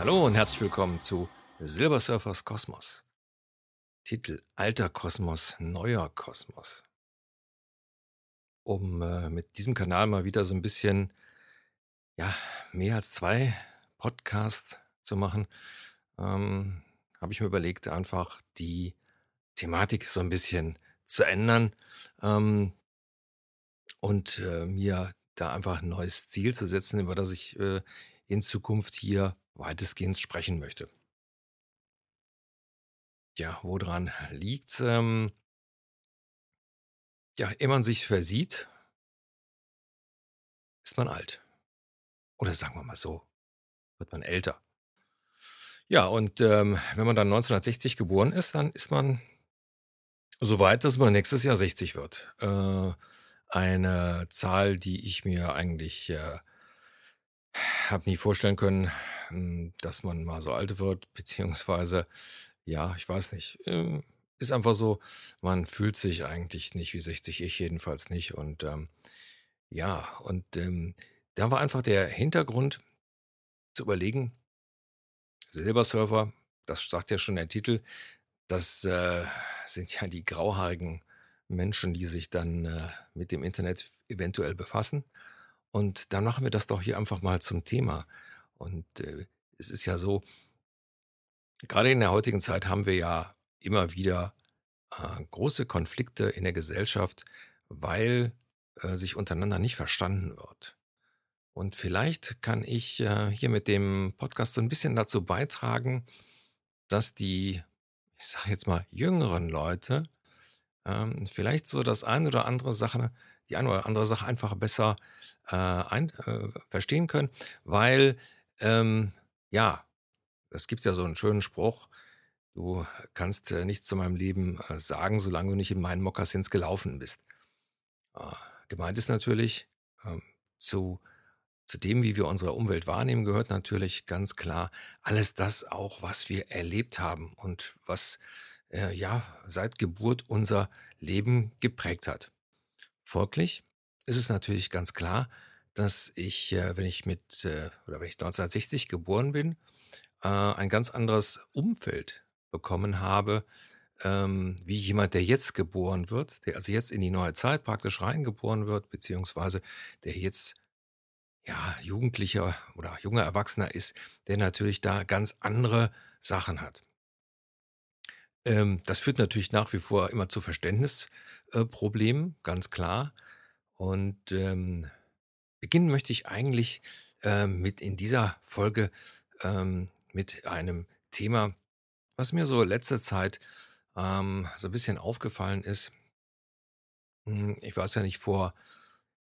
Hallo und herzlich willkommen zu Silver Surfers Kosmos. Titel Alter Kosmos, neuer Kosmos. Um äh, mit diesem Kanal mal wieder so ein bisschen, ja, mehr als zwei Podcasts zu machen, ähm, habe ich mir überlegt, einfach die Thematik so ein bisschen zu ändern ähm, und äh, mir da einfach ein neues Ziel zu setzen, über das ich äh, in Zukunft hier weitestgehend sprechen möchte. Ja, woran liegt's? Ähm, ja, ehe man sich versieht, ist man alt. Oder sagen wir mal so, wird man älter. Ja, und ähm, wenn man dann 1960 geboren ist, dann ist man so weit, dass man nächstes Jahr 60 wird. Äh, eine Zahl, die ich mir eigentlich äh, habe nie vorstellen können, hm, dass man mal so alt wird, beziehungsweise, ja, ich weiß nicht. Ähm, ist einfach so, man fühlt sich eigentlich nicht wie 60, ich jedenfalls nicht. Und ähm, ja, und ähm, da war einfach der Hintergrund zu überlegen, Silbersurfer, das sagt ja schon der Titel, das äh, sind ja die grauhaarigen Menschen, die sich dann äh, mit dem Internet eventuell befassen. Und dann machen wir das doch hier einfach mal zum Thema. Und äh, es ist ja so, gerade in der heutigen Zeit haben wir ja immer wieder äh, große Konflikte in der Gesellschaft, weil äh, sich untereinander nicht verstanden wird. Und vielleicht kann ich äh, hier mit dem Podcast so ein bisschen dazu beitragen, dass die, ich sage jetzt mal, jüngeren Leute ähm, vielleicht so das ein oder andere Sache, die eine oder andere Sache einfach besser äh, ein, äh, verstehen können, weil ähm, ja, es gibt ja so einen schönen Spruch, du kannst äh, nichts zu meinem Leben äh, sagen, solange du nicht in meinen Mokassins gelaufen bist. Äh, gemeint ist natürlich, ähm, zu, zu dem, wie wir unsere Umwelt wahrnehmen, gehört natürlich ganz klar alles das auch, was wir erlebt haben und was äh, ja seit Geburt unser Leben geprägt hat. Folglich ist es natürlich ganz klar, dass ich, äh, wenn ich mit äh, oder wenn ich 1960 geboren bin, äh, ein ganz anderes Umfeld bekommen habe, ähm, wie jemand, der jetzt geboren wird, der also jetzt in die neue Zeit praktisch reingeboren wird, beziehungsweise der jetzt ja Jugendlicher oder junger Erwachsener ist, der natürlich da ganz andere Sachen hat. Ähm, das führt natürlich nach wie vor immer zu Verständnisproblemen, äh, ganz klar. Und ähm, beginnen möchte ich eigentlich ähm, mit in dieser Folge ähm, mit einem Thema, was mir so letzte Zeit ähm, so ein bisschen aufgefallen ist. Hm, Ich weiß ja nicht, vor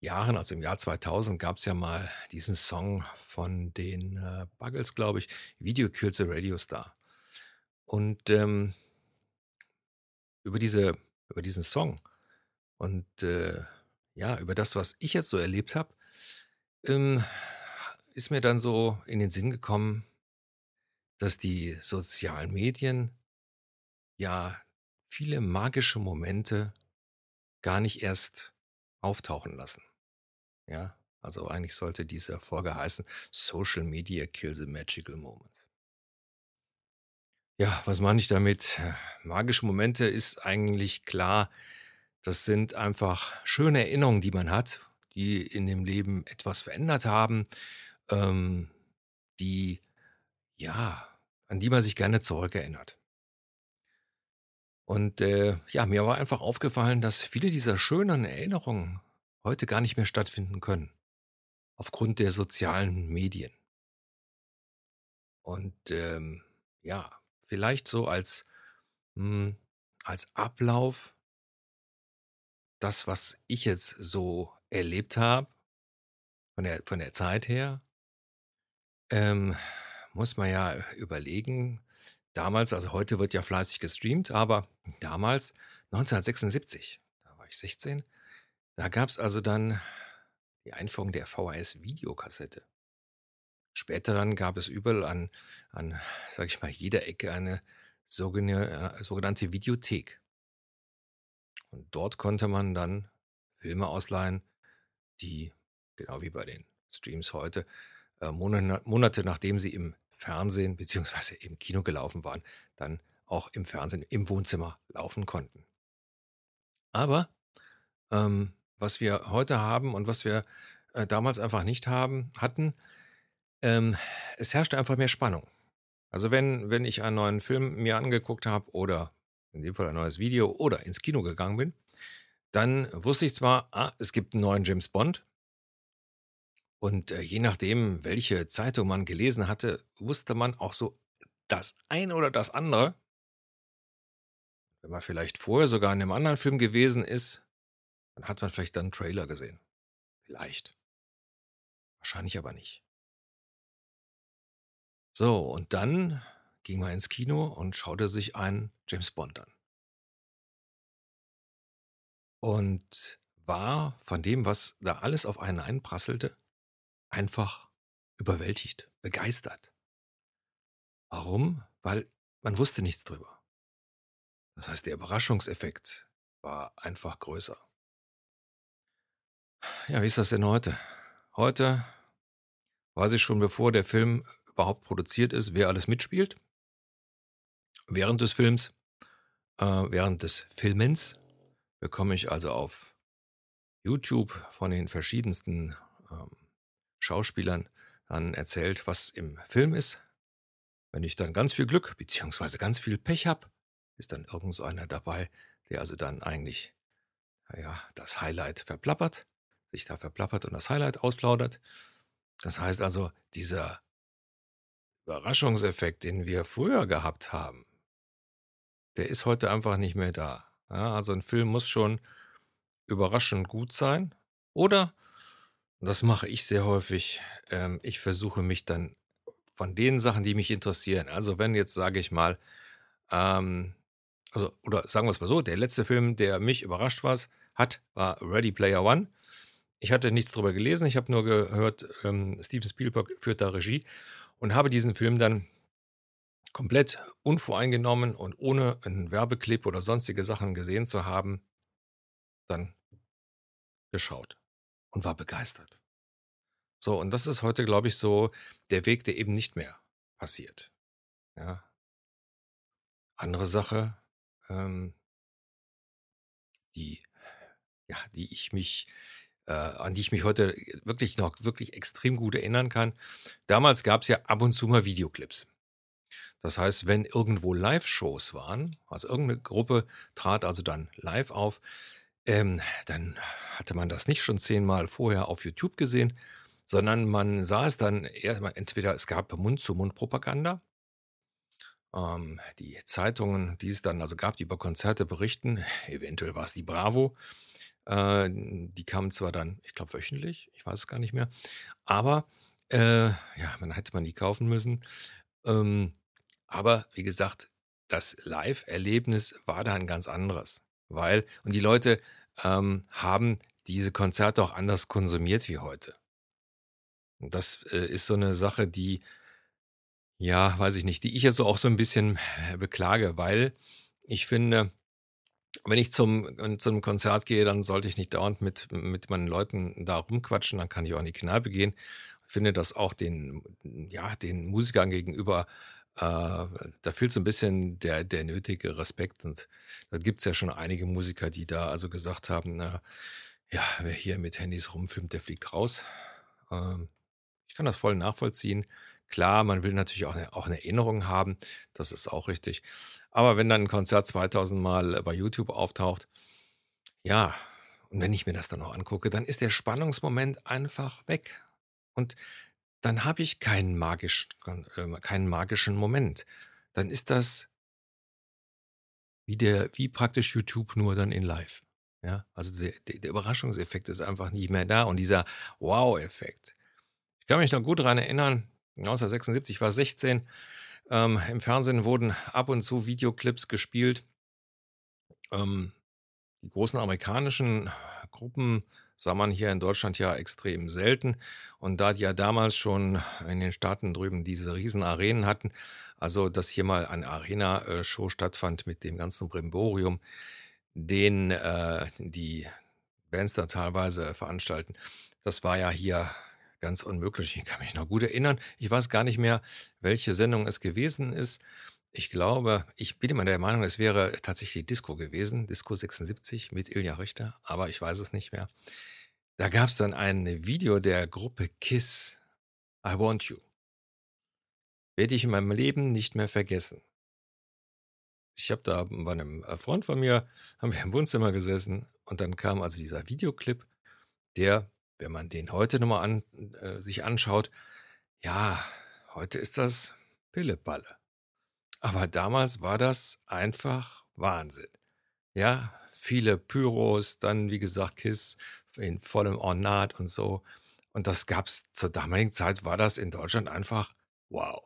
Jahren, also im Jahr 2000, gab es ja mal diesen Song von den äh, Buggles, glaube ich, Video Kills a Radio Star. Und ähm, über diese, über diesen Song und äh, ja, über das, was ich jetzt so erlebt habe, ähm, ist mir dann so in den Sinn gekommen, dass die sozialen Medien ja viele magische Momente gar nicht erst auftauchen lassen. Ja, also eigentlich sollte diese Folge heißen Social Media Kill the Magical Moments. Ja, was meine ich damit? Magische Momente ist eigentlich klar, das sind einfach schöne Erinnerungen, die man hat, die in dem Leben etwas verändert haben, ähm, die, ja, an die man sich gerne zurückerinnert. Und äh, ja, mir war einfach aufgefallen, dass viele dieser schönen Erinnerungen heute gar nicht mehr stattfinden können, aufgrund der sozialen Medien. Und ähm, ja, vielleicht so als, hm, als Ablauf, das, was ich jetzt so erlebt habe, von der, von der Zeit her, ähm, muss man ja überlegen, damals, also heute wird ja fleißig gestreamt, aber damals, 1976, da war ich 16, da gab es also dann die Einführung der VHS-Videokassette. Später dann gab es überall an, an, sag ich mal, jeder Ecke eine sogenannte, äh, sogenannte Videothek. Und dort konnte man dann Filme ausleihen, die, genau wie bei den Streams heute, äh, Monate, nachdem sie im Fernsehen beziehungsweise im Kino gelaufen waren, dann auch im Fernsehen im Wohnzimmer laufen konnten. Aber ähm, was wir heute haben und was wir äh, damals einfach nicht haben, hatten, ähm, es herrschte einfach mehr Spannung. Also wenn, wenn ich einen neuen Film mir angeguckt habe oder in dem Fall ein neues Video oder ins Kino gegangen bin, dann wusste ich zwar, ah, es gibt einen neuen James Bond. Und äh, je nachdem, welche Zeitung man gelesen hatte, wusste man auch so das eine oder das andere. Wenn man vielleicht vorher sogar in einem anderen Film gewesen ist, dann hat man vielleicht dann einen Trailer gesehen. Vielleicht. Wahrscheinlich aber nicht. So, und dann ging man ins Kino und schaute sich einen James Bond an. Und war von dem, was da alles auf einen einprasselte, einfach überwältigt, begeistert. Warum? Weil man wusste nichts drüber. Das heißt, der Überraschungseffekt war einfach größer. Ja, wie ist das denn heute? Heute weiß ich schon, bevor der Film überhaupt produziert ist, wer alles mitspielt. Während des Films, äh, während des Filmens bekomme ich also auf YouTube von den verschiedensten ähm, Schauspielern dann erzählt, was im Film ist. Wenn ich dann ganz viel Glück bzw. ganz viel Pech habe, ist dann irgend so einer dabei, der also dann eigentlich ja, das Highlight verplappert, sich da verplappert und das Highlight ausplaudert. Das heißt also, dieser Überraschungseffekt, den wir früher gehabt haben, der ist heute einfach nicht mehr da. Ja, also ein Film muss schon überraschend gut sein. Oder, das mache ich sehr häufig, ähm, ich versuche mich dann von den Sachen, die mich interessieren. Also wenn jetzt, sage ich mal, ähm, also, oder sagen wir es mal so, der letzte Film, der mich überrascht war, hat, war Ready Player One. Ich hatte nichts darüber gelesen, ich habe nur gehört, ähm, Steven Spielberg führt da Regie und habe diesen Film dann komplett unvoreingenommen und ohne einen Werbeclip oder sonstige Sachen gesehen zu haben, dann geschaut und war begeistert. So, und das ist heute, glaube ich, so der Weg, der eben nicht mehr passiert. Ja. Andere Sache, ähm, die, ja, die ich mich, äh, an die ich mich heute wirklich noch wirklich extrem gut erinnern kann. Damals gab es ja ab und zu mal Videoclips. Das heißt, wenn irgendwo Live-Shows waren, also irgendeine Gruppe trat also dann live auf, ähm, dann hatte man das nicht schon zehnmal vorher auf YouTube gesehen, sondern man sah es dann erstmal, entweder es gab Mund-zu-Mund-Propaganda, ähm, die Zeitungen, die es dann also gab, die über Konzerte berichten, eventuell war es die Bravo, äh, die kamen zwar dann, ich glaube, wöchentlich, ich weiß es gar nicht mehr, aber äh, ja, man hätte man die kaufen müssen. Ähm, aber wie gesagt, das Live-Erlebnis war da ein ganz anderes. Weil, und die Leute ähm, haben diese Konzerte auch anders konsumiert wie heute. Und das äh, ist so eine Sache, die, ja, weiß ich nicht, die ich jetzt so auch so ein bisschen äh, beklage, weil ich finde, wenn ich zum, zum Konzert gehe, dann sollte ich nicht dauernd mit, mit meinen Leuten da rumquatschen, dann kann ich auch in die Kneipe gehen. Ich finde das auch den, ja, den Musikern gegenüber äh, da fehlt so ein bisschen der der nötige Respekt und da gibt es ja schon einige Musiker, die da also gesagt haben, na ja, wer hier mit Handys rumfilmt, der fliegt raus. Ähm, ich kann das voll nachvollziehen. Klar, man will natürlich auch 'ne auch 'ne Erinnerung haben, das ist auch richtig. Aber wenn dann 'n Konzert 2000 Mal bei YouTube auftaucht, ja, und wenn ich mir das dann noch angucke, dann ist der Spannungsmoment einfach weg. Und dann habe ich keinen magischen äh, keinen magischen Moment. Dann ist das wie der wie praktisch YouTube nur dann in live. Ja, also der der Überraschungseffekt ist einfach nicht mehr da und dieser Wow-Effekt. Ich kann mich noch gut daran erinnern, 1976, ich war 16, ähm, im Fernsehen wurden ab und zu Videoclips gespielt. Ähm, die großen amerikanischen Gruppen sah man hier in Deutschland ja extrem selten. Und da die ja damals schon in den Staaten drüben diese riesen Arenen hatten, also dass hier mal eine Arena-Show stattfand mit dem ganzen Brimborium, den äh, die Bands da teilweise veranstalten, das war ja hier Ganz unmöglich. Ich kann mich noch gut erinnern. Ich weiß gar nicht mehr, welche Sendung es gewesen ist. Ich glaube, ich bin immer der Meinung, es wäre tatsächlich Disco gewesen, Disco 76 mit Ilja Richter, aber ich weiß es nicht mehr. Da gab es dann ein Video der Gruppe Kiss, I Want You. Werde ich in meinem Leben nicht mehr vergessen. Ich habe da bei einem äh, Freund von mir, haben wir im Wohnzimmer gesessen und dann kam also dieser Videoclip, der wenn man den heute nochmal an, äh, sich anschaut, ja, heute ist das Pillepalle. Aber damals war das einfach Wahnsinn. Ja, viele Pyros, dann wie gesagt Kiss in vollem Ornat und so. Und das gab's zur damaligen Zeit, war das in Deutschland einfach wow.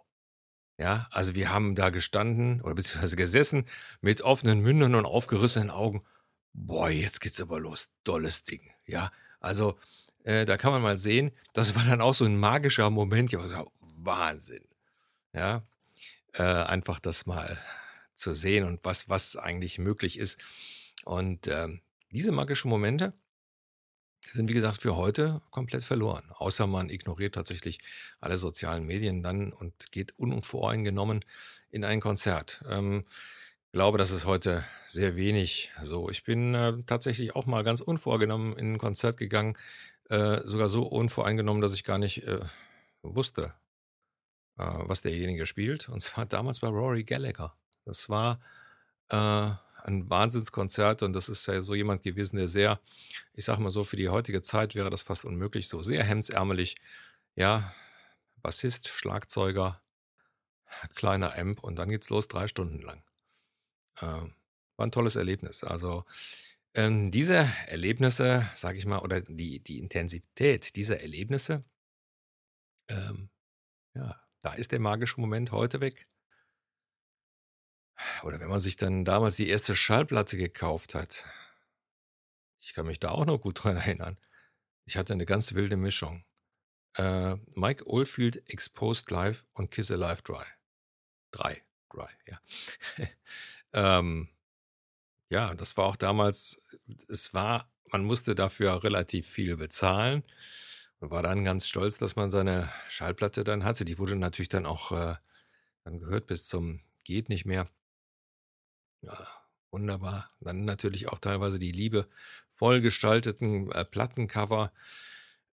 Ja, also wir haben da gestanden oder beziehungsweise gesessen mit offenen Mündern und aufgerissenen Augen. Boah, jetzt geht's aber los. Dolles Ding. Ja, also äh, da kann man mal sehen, das war dann auch so ein magischer Moment. Ja, Wahnsinn. Ja, äh, einfach das mal zu sehen und was, was eigentlich möglich ist. Und ähm, diese magischen Momente sind, wie gesagt, für heute komplett verloren. Außer man ignoriert tatsächlich alle sozialen Medien dann und geht unvoreingenommen in ein Konzert. Ähm, glaube, das ist heute sehr wenig so. Ich bin äh, tatsächlich auch mal ganz unvorgenommen in ein Konzert gegangen, äh, sogar so unvoreingenommen, dass ich gar nicht äh, wusste, äh, was derjenige spielt. Und zwar damals bei Rory Gallagher. Das war äh, ein Wahnsinnskonzert und das ist ja so jemand gewesen, der sehr, ich sag mal so, für die heutige Zeit wäre das fast unmöglich, so sehr hemdsärmelig, ja, Bassist, Schlagzeuger, kleiner Amp und dann geht's los, drei Stunden lang. Äh, war ein tolles Erlebnis. Also ähm, diese Erlebnisse, sage ich mal, oder die, die Intensität dieser Erlebnisse, ähm, ja, da ist der magische Moment heute weg. Oder wenn man sich dann damals die erste Schallplatte gekauft hat. Ich kann mich da auch noch gut dran erinnern. Ich hatte eine ganz wilde Mischung. Äh, Mike Oldfield Exposed Live und Kiss Alive Dry. Drei. Dry, ja. ähm, ja, das war auch damals es war man musste dafür relativ viel bezahlen und war dann ganz stolz, dass man seine Schallplatte dann hatte. Die wurde natürlich dann auch äh, dann gehört bis zum geht nicht mehr. Ja, wunderbar. Dann natürlich auch teilweise die Liebe vollgestalteten äh, Plattencover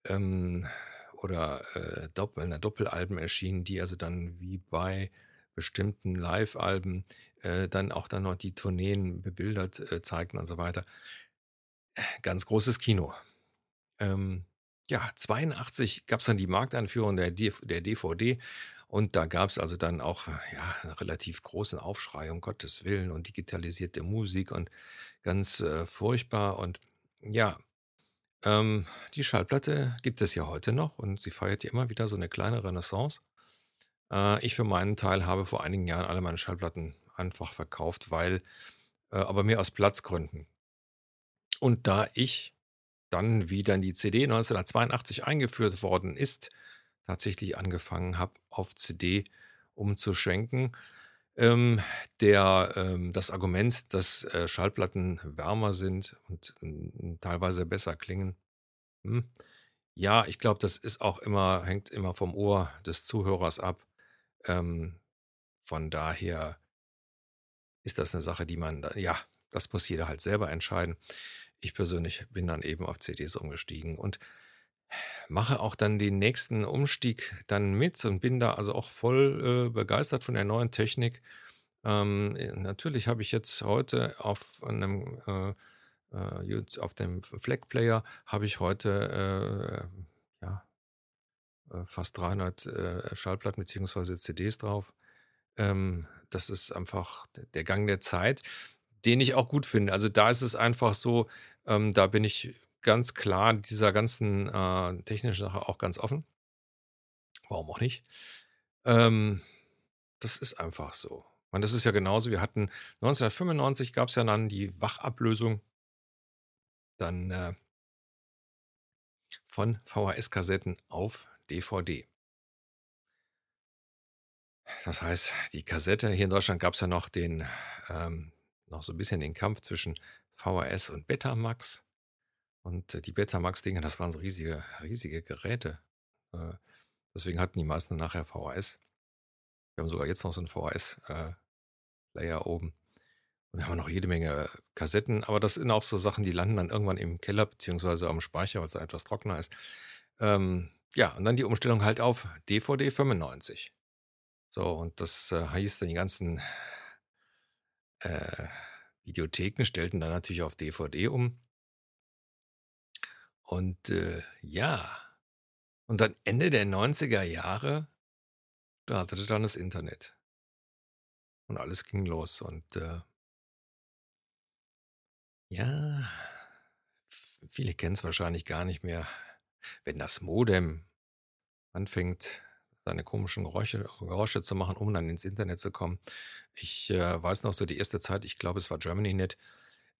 ähm, oder äh, Doppel, Doppelalben erschienen, die also dann wie bei bestimmten Live-Alben äh, dann auch dann noch die Tourneen bebildert äh, zeigten und so weiter. Ganz großes Kino. Ähm, ja, 82 gab es dann die Markteinführung der, der DVD und da gab es also dann auch ja, einen relativ großen Aufschrei, um Gottes Willen und digitalisierte Musik und ganz äh, furchtbar und ja, ähm, die Schallplatte gibt es ja heute noch und sie feiert ja immer wieder so eine kleine Renaissance. Äh, ich für meinen Teil habe vor einigen Jahren alle meine Schallplatten einfach verkauft, weil, äh, aber mehr aus Platzgründen. Und da ich dann, wie dann die CD 1982 eingeführt worden ist, tatsächlich angefangen habe, auf CD umzuschwenken. Ähm, der, ähm, das Argument, dass äh, Schallplatten wärmer sind und äh, teilweise besser klingen, hm, ja, ich glaube, das ist auch immer, hängt immer vom Ohr des Zuhörers ab. Ähm, von daher ist das eine Sache, die man, ja, das muss jeder halt selber entscheiden. Ich persönlich bin dann eben auf CDs umgestiegen und mache auch dann den nächsten Umstieg dann mit und bin da also auch voll äh, begeistert von der neuen Technik. Ähm, äh, natürlich habe ich jetzt heute auf einem äh, äh, auf dem Flag Player habe ich heute äh, ja äh, fast 300 äh, Schallplatten bzw. CDs drauf. Ähm, das ist einfach der Gang der Zeit, den ich auch gut finde. Also da ist es einfach so, ähm, da bin ich ganz klar dieser ganzen äh, technischen Sache auch ganz offen. Warum auch nicht? Ähm, das ist einfach so. Und das ist ja genauso. Wir hatten 1995 gab es ja dann die Wachablösung dann äh, von VHS-Kassetten auf DVD. Das heißt, die Kassette, hier in Deutschland gab es ja noch den, ähm, noch so ein bisschen den Kampf zwischen VHS und Betamax. Und äh, die Betamax-Dinger, das waren so riesige, riesige Geräte. Äh, deswegen hatten die meisten nachher VHS. Wir haben sogar jetzt noch so 'n VHS, äh, oben. Und wir haben noch jede Menge Kassetten, aber das sind auch so Sachen, die landen dann irgendwann im Keller beziehungsweise am Speicher, weil's da etwas trockener ist. Ähm, ja, und dann die Umstellung halt auf DVD 95. So, und das, äh, hieß dann die ganzen äh, Videotheken stellten dann natürlich auf DVD um. Und, äh, ja. Und dann Ende der 90er Jahre startete dann das Internet. Und alles ging los und, äh ja, viele kennen's wahrscheinlich gar nicht mehr. Wenn das Modem anfängt, seine komischen Geräusche Geräusche zu machen, um dann ins Internet zu kommen. Ich, äh, weiß noch so die erste Zeit, ich glaube, es war Germanynet,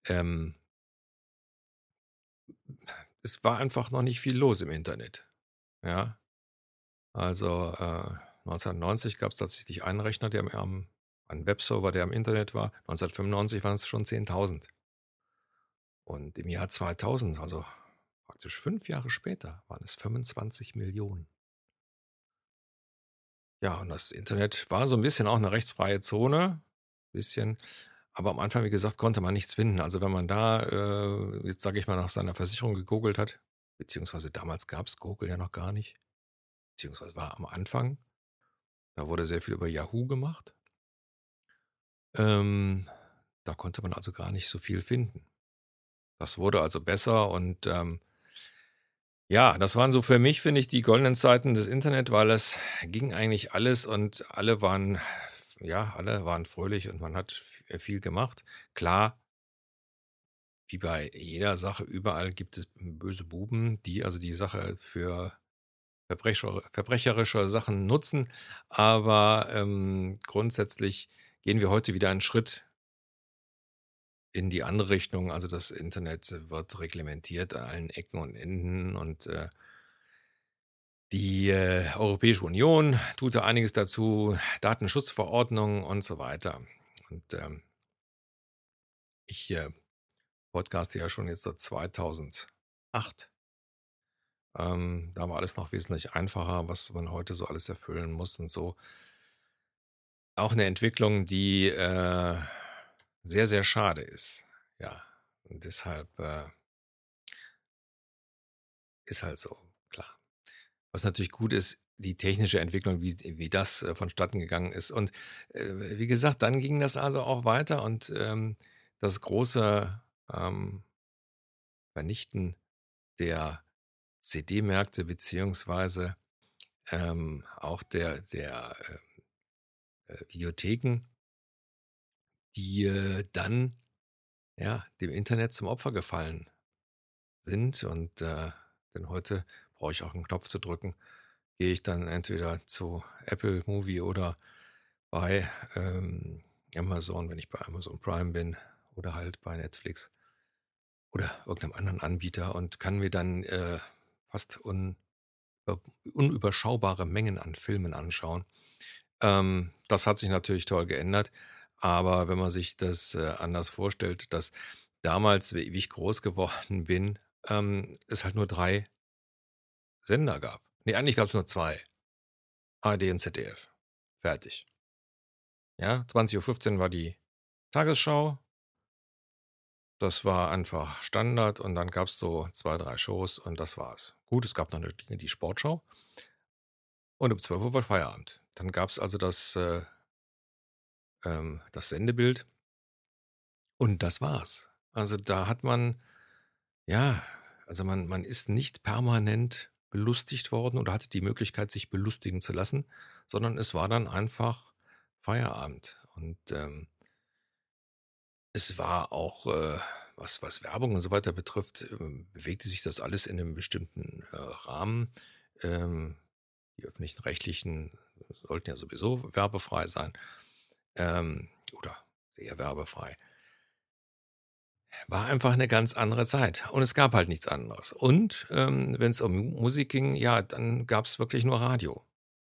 ähm es war einfach noch nicht viel los im Internet, ja? Also, äh, 1990 gab's tatsächlich einen Rechner, der am einen Webserver, der im Internet war. 1995 waren's schon 10.000. Und im Jahr 2000, also praktisch 5 Jahre später, waren es 25.000.000. Ja, und das Internet war so 'n bisschen auch 'ne rechtsfreie Zone, bisschen. Aber am Anfang, wie gesagt, konnte man nichts finden. Also, wenn man da, äh, jetzt sage ich mal, nach seiner Versicherung gegoogelt hat, beziehungsweise damals gab's Google ja noch gar nicht, beziehungsweise war am Anfang. Da wurde sehr viel über Yahoo gemacht. Ähm, da konnte man also gar nicht so viel finden. Das wurde also besser und, ähm ja, das waren so für mich, finde ich, die goldenen Zeiten des Internet, weil es ging eigentlich alles und alle waren ja, alle waren fröhlich und man hat viel gemacht. Klar wie bei jeder Sache überall gibt es böse Buben, die also die Sache für verbrecher verbrecherische Sachen nutzen. Aber, ähm, grundsätzlich gehen wir heute wieder einen Schritt in die andere Richtung. Also, das Internet wird reglementiert an allen Ecken und Enden und, äh die, äh, Europäische Union tut da einiges dazu, Datenschutzverordnung und so weiter. Und, ähm ich, äh, podcaste ja schon jetzt seit 2008. Ähm, da war alles noch wesentlich einfacher, was man heute so alles erfüllen muss und so. Auch 'ne Entwicklung, die, äh, sehr, sehr schade ist. Ja, und deshalb, äh ist halt so, klar. Was natürlich gut ist, die technische Entwicklung, wie wie das, äh, vonstatten gegangen ist. Und, äh, wie gesagt, dann ging das also auch weiter und, ähm, das große, ähm Vernichten der CD-Märkte beziehungsweise, ähm, auch der der, ähm, äh, Videotheken die, äh, dann, ja, dem Internet zum Opfer gefallen sind. Und, äh, denn heute brauche ich auch 'n Knopf zu drücken, gehe ich dann entweder zu Apple Movie oder bei, ähm, Amazon, wenn ich bei Amazon Prime bin oder halt bei Netflix oder irgend 'nem anderen Anbieter und kann mir dann, äh, fast un unüberschaubare Mengen an Filmen anschauen. Ähm, das hat sich natürlich toll geändert, aber wenn man sich das, äh, anders vorstellt, dass damals, wie ich groß geworden bin, ähm, es halt nur 3 Sender gab. Ne, eigentlich gab's nur 2. ARD und ZDF. Fertig. Ja, 20:15 war die Tagesschau. Das war einfach Standard und dann gab's so 2, 3 Shows und das war's. Gut, es gab noch 'ne die Sportschau und um 12:00 war Feierabend. Dann gab's also das, äh ähm, das Sendebild und das war's. Also, da hat man ja, also, man man ist nicht permanent belustigt worden oder hatte die Möglichkeit, sich belustigen zu lassen, sondern es war dann einfach Feierabend. Und, ähm es war auch, äh, was was Werbung und so weiter betrifft, ähm, bewegte sich das alles in 'nem bestimmten, äh, Rahmen. Ähm, die Öffentlich-Rechtlichen sollten ja sowieso werbefrei sein, ähm, oder sehr werbefrei. War einfach 'ne ganz andere Zeit und es gab halt nichts anderes. Und, ähm, wenn's um M Musik ging, ja, dann gab's wirklich nur Radio.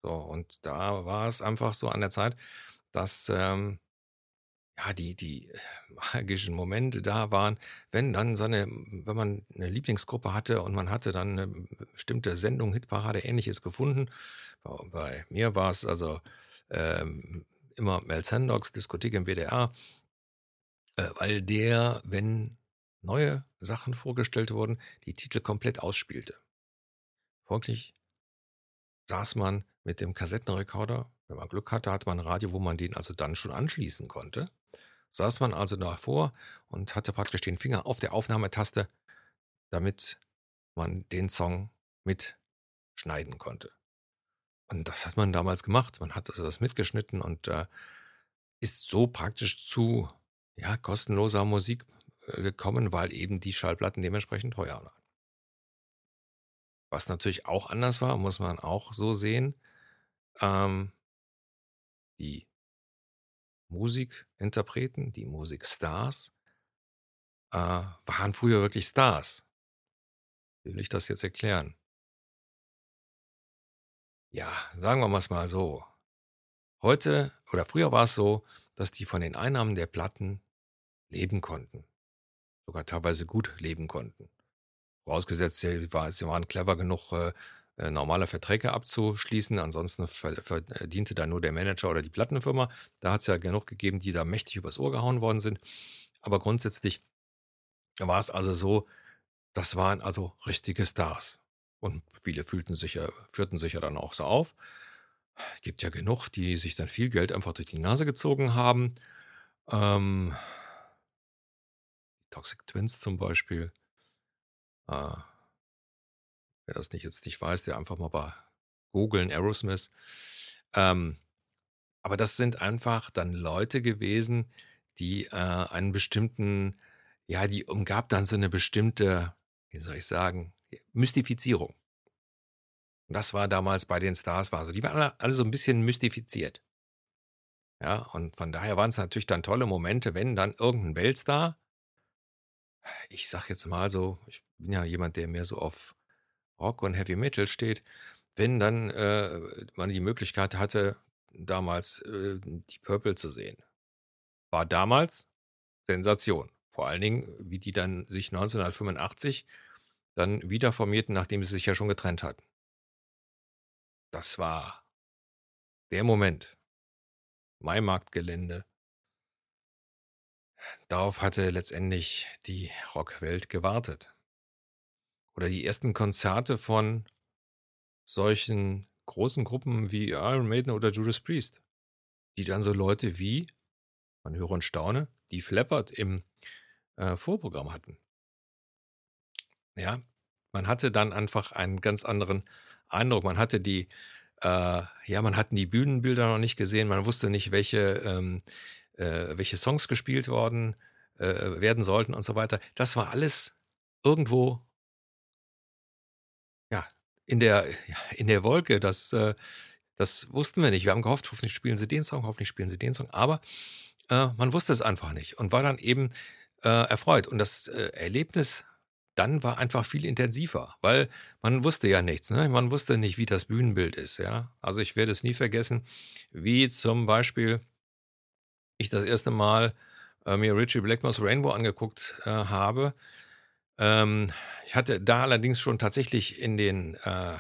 So, und da war es einfach so an der Zeit, dass, ähm ja, die die magischen Momente da waren, wenn dann seine wenn man 'ne Lieblingsgruppe hatte und man hatte dann 'ne bestimmte Sendung, Hitparade, Ähnliches gefunden. Bei bei mir war's also, ähm, immer Mel Sandocks Diskothek im WDR äh, weil der, wenn neue Sachen vorgestellt wurden, die Titel komplett ausspielte. Folglich saß man mit dem Kassettenrekorder wenn man Glück hatte, hatte man 'n Radio, wo man den also dann schon anschließen konnte. Saß man also davor und hatte praktisch den Finger auf der Aufnahmetaste, damit man den Song mitschneiden konnte. Und das hat man damals gemacht. Man hat also das mitgeschnitten und, äh, ist so praktisch zu, ja, kostenloser Musik, äh, gekommen, weil eben die Schallplatten dementsprechend teuer waren. Was natürlich auch anders war, muss man auch so sehen, ähm die Musikinterpreten, die Musikstars äh, waren früher wirklich Stars. Wie will ich das jetzt erklären? Ja, sagen wir mal's mal so. Heute oder früher war's so, dass die von den Einnahmen der Platten leben konnten, sogar teilweise gut leben konnten. Vorausgesetzt, sie war waren clever genug, äh, äh, normale Verträge abzuschließen, ansonsten ver verdiente da nur der Manager oder die Plattenfirma. Da hat's ja genug gegeben, die da mächtig übers Ohr gehauen worden sind. Aber grundsätzlich war's also so, das waren also richtige Stars. Und viele fühlten sich ja führten sich ja dann auch so auf. Gibt ja genug, die sich dann viel Geld einfach durch die Nase gezogen haben. Ähm Toxic Twins zum Beispiel. Äh wer das nicht jetzt nicht weiß, der einfach mal bei googeln, Aerosmith. Ähm, aber das sind einfach dann Leute gewesen, die, äh, einen bestimmten ja, die umgab dann so 'ne bestimmte, wie soll ich sagen, Mystifizierung. Das war damals bei den Stars war so. Die waren alle alle so 'n bisschen mystifiziert. Ja, und von daher waren's natürlich dann tolle Momente, wenn dann irgend 'n Weltstar ich sage jetzt mal so, ich bin ja jemand, der mehr so auf Rock und Heavy Metal steht, wenn dann, äh, man die Möglichkeit hatte, damals, äh, Deep Purple zu sehen. War damals Sensation. Vor allen Dingen, wie die dann sich 1985 dann wieder formierten, nachdem sie sich ja schon getrennt hatten. Das war der Moment. Maimarktgelände. Darauf hatte letztendlich die Rockwelt gewartet. Oder die ersten Konzerte von solchen großen Gruppen wie Iron Maiden oder Judas Priest, die dann so Leute wie, man höre und staune, Def Leppard im, äh, Vorprogramm hatten. Ja, man hatte dann einfach einen ganz anderen Eindruck. Man hatte die äh, ja, man hatten die Bühnenbilder noch nicht gesehen. Man wusste nicht, welche, ähm, äh welche Songs gespielt worden, äh, werden sollten und so weiter. Das war alles irgendwo ja, in der in der Wolke, das, äh das wussten wir nicht. Wir haben gehofft, hoffentlich spielen sie den Song, hoffentlich spielen sie den Song, aber, äh, man wusste es einfach nicht und war dann eben, äh, erfreut. Und das, Erlebnis dann war einfach viel intensiver, weil man wusste ja nichts, ne? Man wusste nicht, wie das Bühnenbild ist, ja? Also, ich werde es nie vergessen, wie zum Beispiel ich das 1. Mal, äh, mir Ritchie Blackmore's Rainbow angeguckt, äh, habe. Ähm, ich hatte da allerdings schon tatsächlich in den, äh,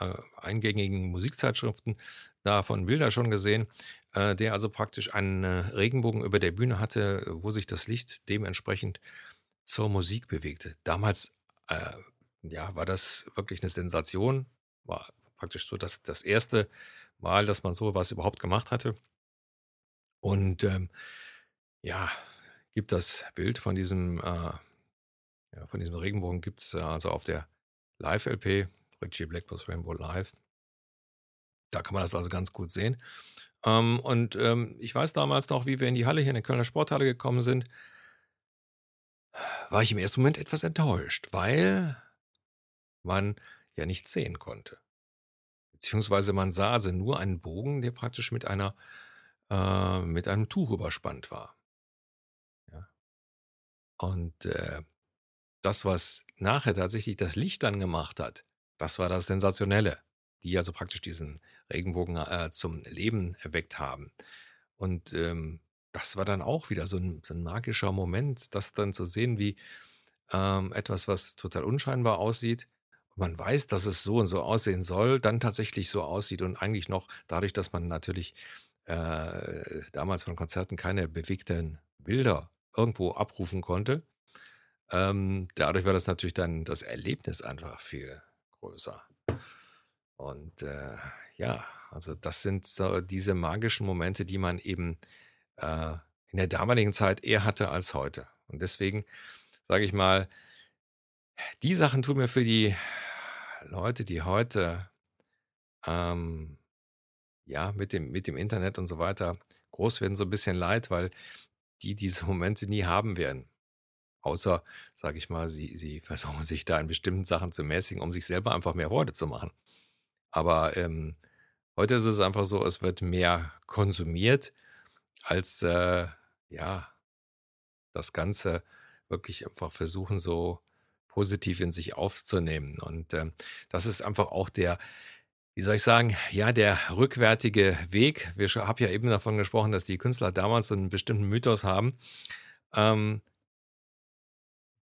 äh, eingängigen Musikzeitschriften davon Bilder schon gesehen, äh, der also praktisch einen, äh, Regenbogen über der Bühne hatte, wo sich das Licht dementsprechend zur Musik bewegte. Damals, äh, ja, war das wirklich 'ne Sensation. War praktisch so das das 1. Mal, dass man so was überhaupt gemacht hatte. Und, ähm, ja, gibt das Bild von diesem, äh ja, von diesem Regenbogen gibt's, äh, also auf der Live-LP, Ritchie Blackmore's Rainbow Live. Da kann man das also ganz gut sehen. Ähm, und, ähm, ich weiß damals noch, wie wir in die Halle hier in die Kölner Sporthalle gekommen sind war ich im 1. Moment etwas enttäuscht, weil man ja nichts sehen konnte. Beziehungsweise man sah also nur einen Bogen, der praktisch mit einer äh, mit einem Tuch überspannt war. Ja. Und, äh, das, was nachher tatsächlich das Licht dann gemacht hat, das war das Sensationelle, die also praktisch diesen Regenbogen, äh, zum Leben erweckt haben. Und, ähm, das war dann auch wieder so 'n so 'n magischer Moment, das dann zu sehen, wie, ähm, etwas, was total unscheinbar aussieht man weiß, dass es so und so aussehen soll, dann tatsächlich so aussieht und eigentlich noch dadurch, dass man natürlich, äh, damals von Konzerten keine bewegten Bilder irgendwo abrufen konnte, ähm, dadurch war das natürlich dann das Erlebnis einfach viel größer. Und, äh, ja, also das sind so diese magischen Momente, die man eben, äh, in der damaligen Zeit eher hatte als heute. Und deswegen sage ich mal die Sachen tun mir für die Leute, die heute, ähm, ja, mit dem mit dem Internet und so weiter groß werden, so 'n bisschen leid, weil die diese Momente nie haben werden. Außer, sage ich mal, sie sie versuchen sich da in bestimmten Sachen zu mäßigen, um sich selber einfach mehr Freude zu machen. Aber, ähm, heute ist es einfach so, es wird mehr konsumiert als, äh, ja das Ganze wirklich einfach versuchen, so positiv in sich aufzunehmen. Und, ähm, das ist einfach auch der wie soll ich sagen, ja, der rückwärtige Weg. Wir sch habe ja eben davon gesprochen, dass die Künstler damals so 'n bestimmten Mythos haben. Ähm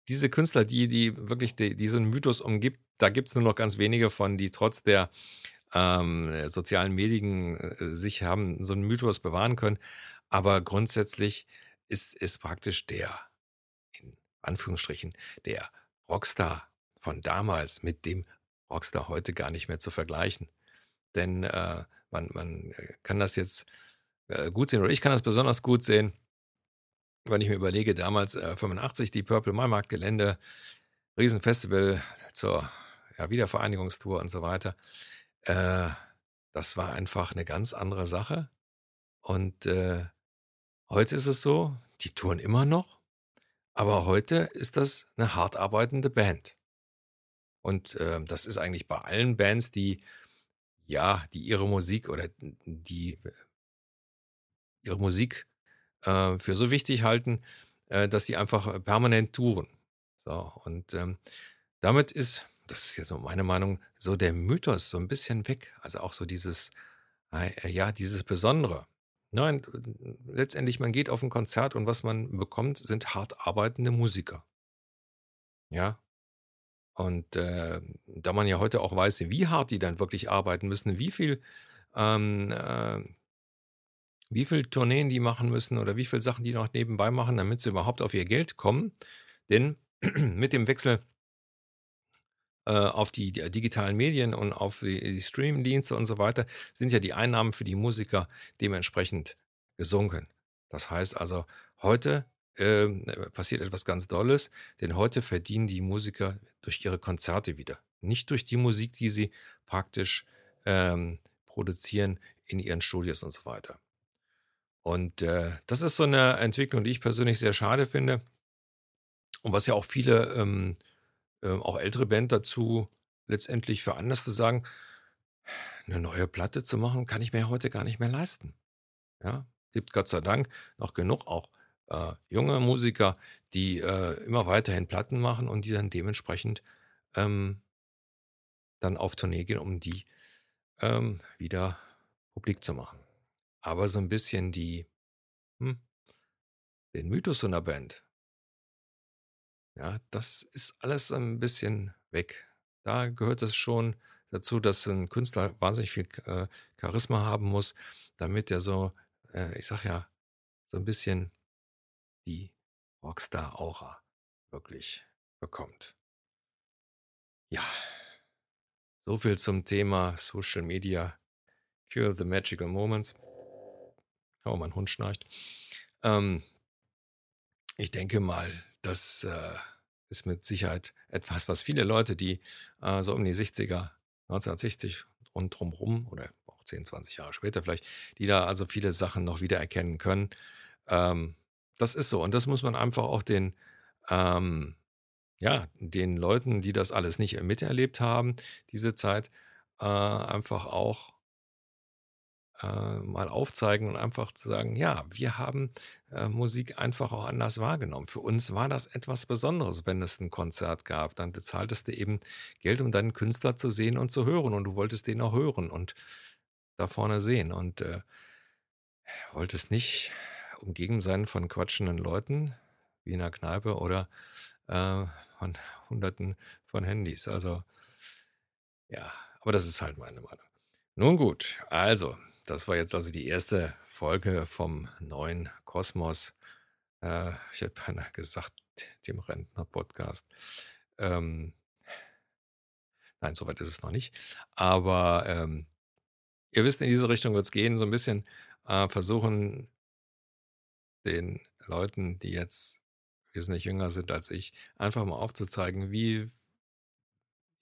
diese Künstler, die die wirklich die diesen Mythos umgibt, da gibt's nur noch ganz wenige von, die trotz der, ähm, sozialen Medien, äh, sich haben so 'n Mythos bewahren können. Aber grundsätzlich ist ist praktisch der in Anführungsstrichen, der Rockstar von damals mit dem Rockstar heute gar nicht mehr zu vergleichen. Denn, äh, man man, äh, kann das jetzt, äh, gut sehen oder ich kann das besonders gut sehen wenn ich mir überlege, damals, äh, 85, Deep Purple, Neumarktgelände, Riesenfestival zur, ja, Wiedervereinigungstour und so weiter. Äh, das war einfach 'ne ganz andere Sache. Und, äh, heute ist es so, die touren immer noch, aber heute ist das 'ne hart arbeitende Band. Und, ähm, das ist eigentlich bei allen Bands, die ja, die ihre Musik oder die ihre Musik, äh, für so wichtig halten, äh, dass die einfach, äh, permanent touren. So, und, ähm, damit ist das ist jetzt so meine Meinung, so der Mythos so 'n bisschen weg. Also, auch so dieses, äh, ja, dieses Besondere. Nein, äh, letztendlich, man geht auf 'n Konzert und was man bekommt, sind hart arbeitende Musiker. Ja? Und, äh, da man ja heute auch weiß, wie hart die dann wirklich arbeiten müssen, wie viel, ähm, äh wie viel Tourneen die machen müssen oder wie viel Sachen die noch nebenbei machen, damit sie überhaupt auf ihr Geld kommen. Denn mit dem Wechsel auf die di digitalen Medien und auf die die Streamingdienste und so weiter, sind ja die Einnahmen für die Musiker dementsprechend gesunken. Das heißt also, heute, äh, passiert etwas ganz Dolles, denn heute verdienen die Musiker durch ihre Konzerte wieder. Nicht durch die Musik, die sie praktisch, ähm, produzieren in ihren Studios und so weiter. Und, äh, das ist so 'ne Entwicklung, die ich persönlich sehr schade finde und was ja auch viele, ähm, äh, auch ältere Band dazu letztendlich veranlasst zu sagen: „'Ne neue Platte zu machen, kann ich mir heute gar nicht mehr leisten.“ Ja? Gibt Gott sei Dank noch genug auch, äh, junge Musiker, die, äh, immer weiterhin Platten machen und die dann dementsprechend, ähm dann auf Tournee gehen, um die, ähm, wieder publik zu machen. Aber so 'n bisschen die hm den Mythos so 'ner Band ja, das ist alles ein bisschen weg. Da gehört es schon dazu, dass 'n Künstler wahnsinnig viel äh, Charisma haben muss, damit der so, äh, ich sage ja, so 'n bisschen die Rockstar-Aura wirklich bekommt. Ja. So viel zum Thema Social Media kill the magical moments. Oh, mein Hund schnarcht. Ähm ich denke mal, das, äh, ist mit Sicherheit etwas, was viele Leute, die, äh, so um die 60er 1960 und drum rum oder auch 10, 20 Jahre später vielleicht, die da also viele Sachen noch wiedererkennen können. Ähm, das ist so und das muss man einfach auch den, ähm ja, den Leuten, die das alles nicht miterlebt haben, diese Zeit, äh, einfach auch äh, mal aufzeigen und einfach zu sagen: „Ja, wir haben, äh, Musik einfach auch anders wahrgenommen. Für uns war das etwas Besonderes, wenn es 'n Konzert gab. Dann bezahltest du eben Geld, um deinen Künstler zu sehen und zu hören und du wolltest den auch hören und da vorne sehen und, äh, wolltest nicht umgeben sein von quatschenden Leuten, wie in 'ner Kneipe oder, äh, von Hunderten von Handys. Also ja, aber das ist halt meine Meinung. Nun gut, also, das war jetzt also die erste Folge vom neuen Kosmos. Äh, ich hätte beinahe gesagt, dem Rentner-Podcast. Ähm nein, so weit ist es noch nicht. Aber, ähm, ihr wisst, in diese Richtung wird's gehen, so 'n bisschen, äh, versuchen den Leuten, die jetzt wesentlich jünger sind als ich, einfach mal aufzuzeigen, wie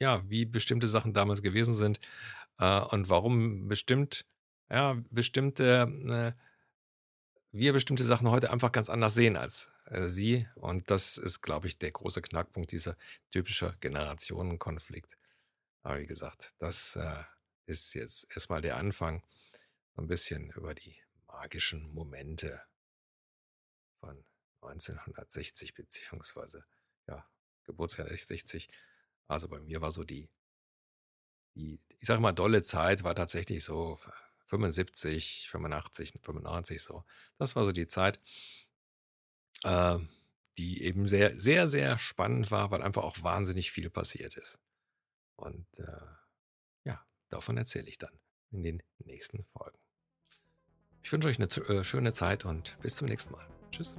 ja, wie bestimmte Sachen damals gewesen sind, äh, und warum bestimmt ja, bestimmte, äh wir bestimmte Sachen heute einfach ganz anders sehen als, äh, sie. Und das ist, glaube ich, der große Knackpunkt, dieser typische Generationenkonflikt. Aber wie gesagt, das, äh, ist jetzt erst mal der Anfang, so 'n bisschen über die magischen Momente von 1960 beziehungsweise, ja, Geburtsjahr ist 60. Also, bei mir war so die die, ich sage mal, dolle Zeit war tatsächlich so 75, 85, 95 so. Das war so die Zeit ähm, die eben sehr, sehr, sehr spannend war, weil einfach auch wahnsinnig viel passiert ist. Und, äh, ja, davon erzähle ich dann in den nächsten Folgen. Ich wünsche euch 'ne z äh, schöne Zeit und bis zum nächsten Mal. Tschüss.